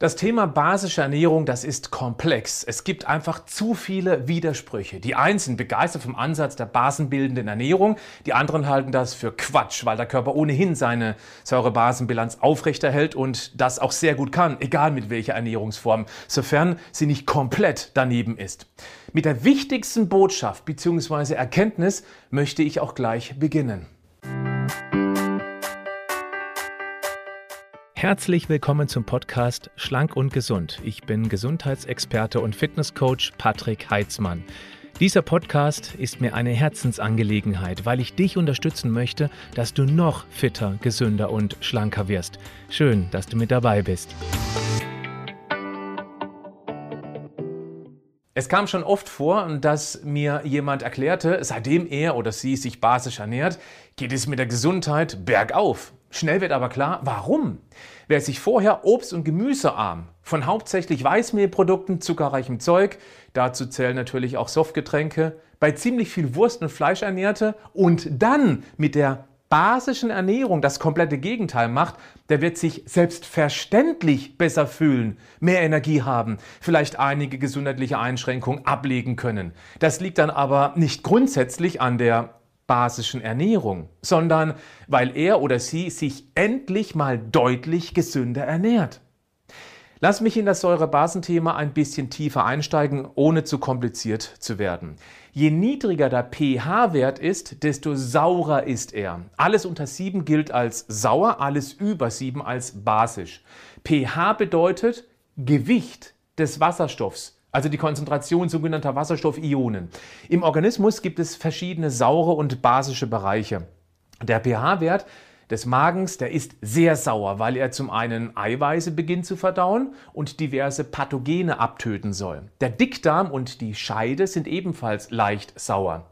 Das Thema basische Ernährung, das ist komplex. Es gibt einfach zu viele Widersprüche. Die einen sind begeistert vom Ansatz der basenbildenden Ernährung, die anderen halten das für Quatsch, weil der Körper ohnehin seine Säurebasenbilanz aufrechterhält und das auch sehr gut kann, egal mit welcher Ernährungsform, sofern sie nicht komplett daneben ist. Mit der wichtigsten Botschaft bzw. Erkenntnis möchte ich auch gleich beginnen. Herzlich willkommen zum Podcast Schlank und Gesund. Ich bin Gesundheitsexperte und Fitnesscoach Patrick Heitzmann. Dieser Podcast ist mir eine Herzensangelegenheit, weil ich dich unterstützen möchte, dass du noch fitter, gesünder und schlanker wirst. Schön, dass du mit dabei bist. Es kam schon oft vor, dass mir jemand erklärte, seitdem er oder sie sich basisch ernährt, geht es mit der Gesundheit bergauf. Schnell wird aber klar, warum. Wer sich vorher obst- und gemüsearm von hauptsächlich Weißmehlprodukten, zuckerreichem Zeug, dazu zählen natürlich auch Softgetränke, bei ziemlich viel Wurst und Fleisch ernährte und dann mit der basischen Ernährung das komplette Gegenteil macht, der wird sich selbstverständlich besser fühlen, mehr Energie haben, vielleicht einige gesundheitliche Einschränkungen ablegen können. Das liegt dann aber nicht grundsätzlich an der basischen Ernährung, sondern weil er oder sie sich endlich mal deutlich gesünder ernährt. Lass mich in das Säurebasenthema ein bisschen tiefer einsteigen, ohne zu kompliziert zu werden. Je niedriger der pH-Wert ist, desto saurer ist er. Alles unter 7 gilt als sauer, alles über 7 als basisch. pH bedeutet Gewicht des Wasserstoffs also die Konzentration sogenannter Wasserstoffionen. Im Organismus gibt es verschiedene saure und basische Bereiche. Der pH-Wert des Magens, der ist sehr sauer, weil er zum einen Eiweiße beginnt zu verdauen und diverse Pathogene abtöten soll. Der Dickdarm und die Scheide sind ebenfalls leicht sauer.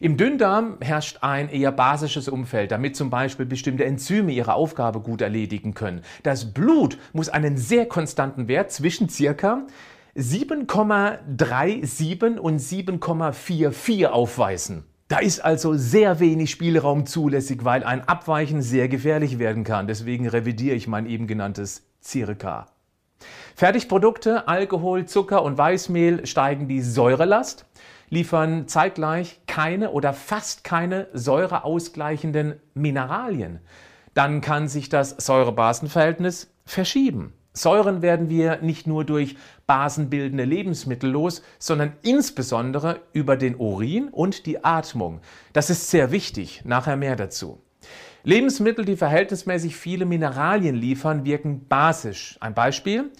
Im Dünndarm herrscht ein eher basisches Umfeld, damit zum Beispiel bestimmte Enzyme ihre Aufgabe gut erledigen können. Das Blut muss einen sehr konstanten Wert zwischen circa 7,37 und 7,44 aufweisen. Da ist also sehr wenig Spielraum zulässig, weil ein Abweichen sehr gefährlich werden kann. Deswegen revidiere ich mein eben genanntes Circa. Fertigprodukte, Alkohol, Zucker und Weißmehl steigen die Säurelast, liefern zeitgleich keine oder fast keine säureausgleichenden Mineralien. Dann kann sich das Säure-Basen-Verhältnis verschieben. Säuren werden wir nicht nur durch basenbildende Lebensmittel los, sondern insbesondere über den Urin und die Atmung. Das ist sehr wichtig, nachher mehr dazu. Lebensmittel, die verhältnismäßig viele Mineralien liefern, wirken basisch. Ein Beispiel,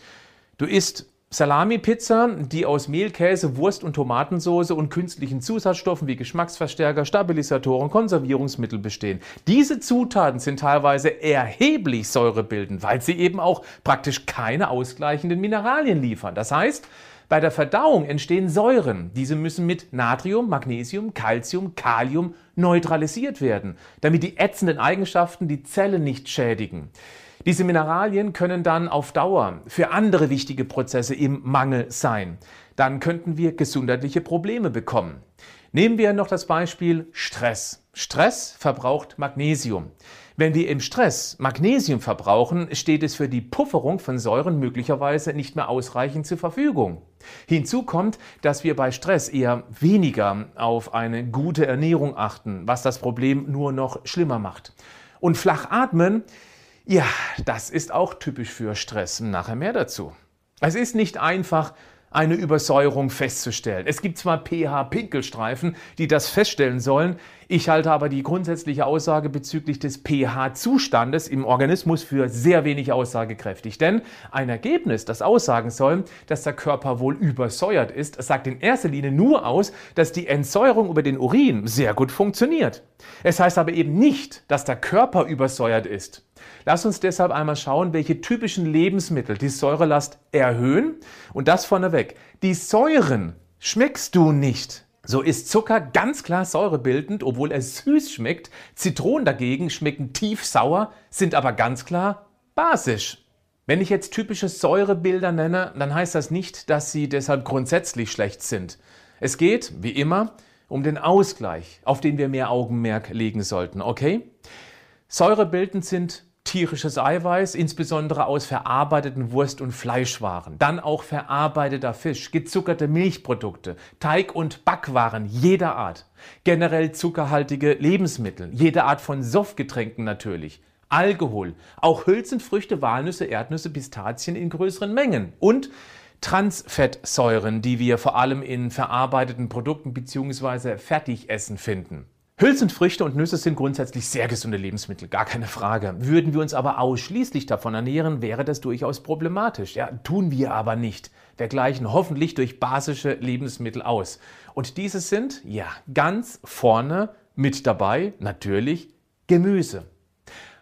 du isst Salami-Pizza, die aus Mehl, Käse, Wurst und Tomatensauce und künstlichen Zusatzstoffen wie Geschmacksverstärker, Stabilisatoren, Konservierungsmittel bestehen. Diese Zutaten sind teilweise erheblich säurebildend, weil sie eben auch praktisch keine ausgleichenden Mineralien liefern. Das heißt, bei der Verdauung entstehen Säuren. Diese müssen mit Natrium, Magnesium, Calcium, Kalium neutralisiert werden, damit die ätzenden Eigenschaften die Zelle nicht schädigen. Diese Mineralien können dann auf Dauer für andere wichtige Prozesse im Mangel sein. Dann könnten wir gesundheitliche Probleme bekommen. Nehmen wir noch das Beispiel Stress. Stress verbraucht Magnesium. Wenn wir im Stress Magnesium verbrauchen, steht es für die Pufferung von Säuren möglicherweise nicht mehr ausreichend zur Verfügung. Hinzu kommt, dass wir bei Stress eher weniger auf eine gute Ernährung achten, was das Problem nur noch schlimmer macht. Und flach atmen ja, das ist auch typisch für Stress. Nachher mehr dazu. Es ist nicht einfach, eine Übersäuerung festzustellen. Es gibt zwar pH-Pinkelstreifen, die das feststellen sollen, ich halte aber die grundsätzliche Aussage bezüglich des pH-Zustandes im Organismus für sehr wenig aussagekräftig. Denn ein Ergebnis, das aussagen soll, dass der Körper wohl übersäuert ist, sagt in erster Linie nur aus, dass die Entsäuerung über den Urin sehr gut funktioniert. Es heißt aber eben nicht, dass der Körper übersäuert ist. Lass uns deshalb einmal schauen, welche typischen Lebensmittel die Säurelast erhöhen. Und das vorneweg. Die Säuren schmeckst du nicht. So ist Zucker ganz klar säurebildend, obwohl er süß schmeckt. Zitronen dagegen schmecken tief sauer, sind aber ganz klar basisch. Wenn ich jetzt typische Säurebilder nenne, dann heißt das nicht, dass sie deshalb grundsätzlich schlecht sind. Es geht, wie immer, um den Ausgleich, auf den wir mehr Augenmerk legen sollten, okay? Säurebildend sind tierisches Eiweiß, insbesondere aus verarbeiteten Wurst- und Fleischwaren. Dann auch verarbeiteter Fisch, gezuckerte Milchprodukte, Teig- und Backwaren jeder Art. Generell zuckerhaltige Lebensmittel, jede Art von Softgetränken natürlich. Alkohol, auch Hülsenfrüchte, Walnüsse, Erdnüsse, Pistazien in größeren Mengen und Transfettsäuren, die wir vor allem in verarbeiteten Produkten bzw. Fertigessen finden. Hülsenfrüchte und Nüsse sind grundsätzlich sehr gesunde Lebensmittel, gar keine Frage. Würden wir uns aber ausschließlich davon ernähren, wäre das durchaus problematisch. Ja, tun wir aber nicht. Wir gleichen hoffentlich durch basische Lebensmittel aus. Und diese sind, ja, ganz vorne mit dabei, natürlich Gemüse.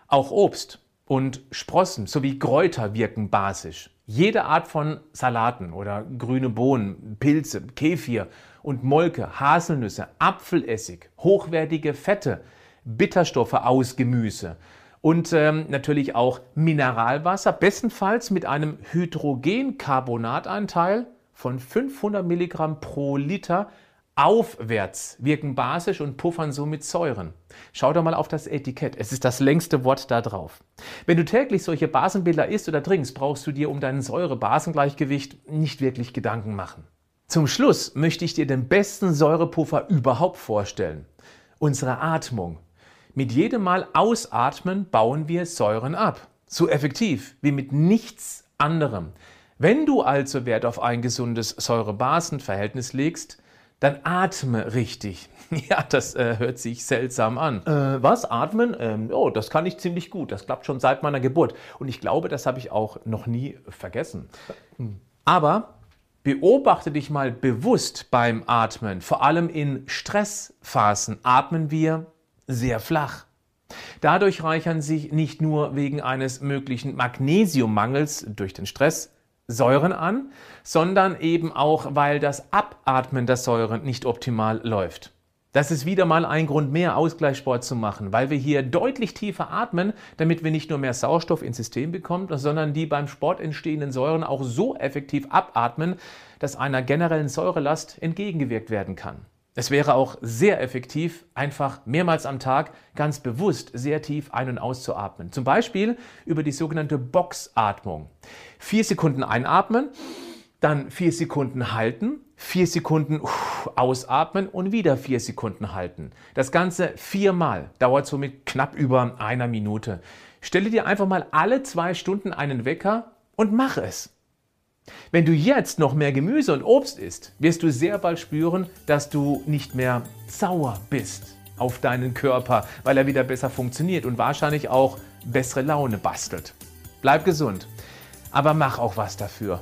Auch Obst und Sprossen sowie Kräuter wirken basisch. Jede Art von Salaten oder grüne Bohnen, Pilze, Kefir und Molke, Haselnüsse, Apfelessig, hochwertige Fette, Bitterstoffe aus Gemüse und ähm, natürlich auch Mineralwasser, bestenfalls mit einem Hydrogencarbonatanteil von 500 Milligramm pro Liter aufwärts wirken basisch und puffern somit Säuren. Schau doch mal auf das Etikett. Es ist das längste Wort da drauf. Wenn du täglich solche Basenbilder isst oder trinkst, brauchst du dir um dein Säure-Basengleichgewicht nicht wirklich Gedanken machen. Zum Schluss möchte ich dir den besten Säurepuffer überhaupt vorstellen. Unsere Atmung. Mit jedem Mal Ausatmen bauen wir Säuren ab. So effektiv wie mit nichts anderem. Wenn du also Wert auf ein gesundes Säure-Basen-Verhältnis legst, dann atme richtig. Ja, das äh, hört sich seltsam an. Äh, was? Atmen? Ähm, oh, das kann ich ziemlich gut. Das klappt schon seit meiner Geburt. Und ich glaube, das habe ich auch noch nie vergessen. Aber beobachte dich mal bewusst beim Atmen. Vor allem in Stressphasen atmen wir sehr flach. Dadurch reichern sich nicht nur wegen eines möglichen Magnesiummangels durch den Stress Säuren an, sondern eben auch, weil das Abatmen der Säuren nicht optimal läuft. Das ist wieder mal ein Grund mehr, Ausgleichssport zu machen, weil wir hier deutlich tiefer atmen, damit wir nicht nur mehr Sauerstoff ins System bekommen, sondern die beim Sport entstehenden Säuren auch so effektiv abatmen, dass einer generellen Säurelast entgegengewirkt werden kann. Es wäre auch sehr effektiv, einfach mehrmals am Tag ganz bewusst sehr tief ein- und auszuatmen. Zum Beispiel über die sogenannte Boxatmung. Vier Sekunden einatmen, dann vier Sekunden halten, vier Sekunden ausatmen und wieder vier Sekunden halten. Das Ganze viermal, dauert somit knapp über einer Minute. Stelle dir einfach mal alle zwei Stunden einen Wecker und mach es. Wenn du jetzt noch mehr Gemüse und Obst isst, wirst du sehr bald spüren, dass du nicht mehr sauer bist auf deinen Körper, weil er wieder besser funktioniert und wahrscheinlich auch bessere Laune bastelt. Bleib gesund, aber mach auch was dafür.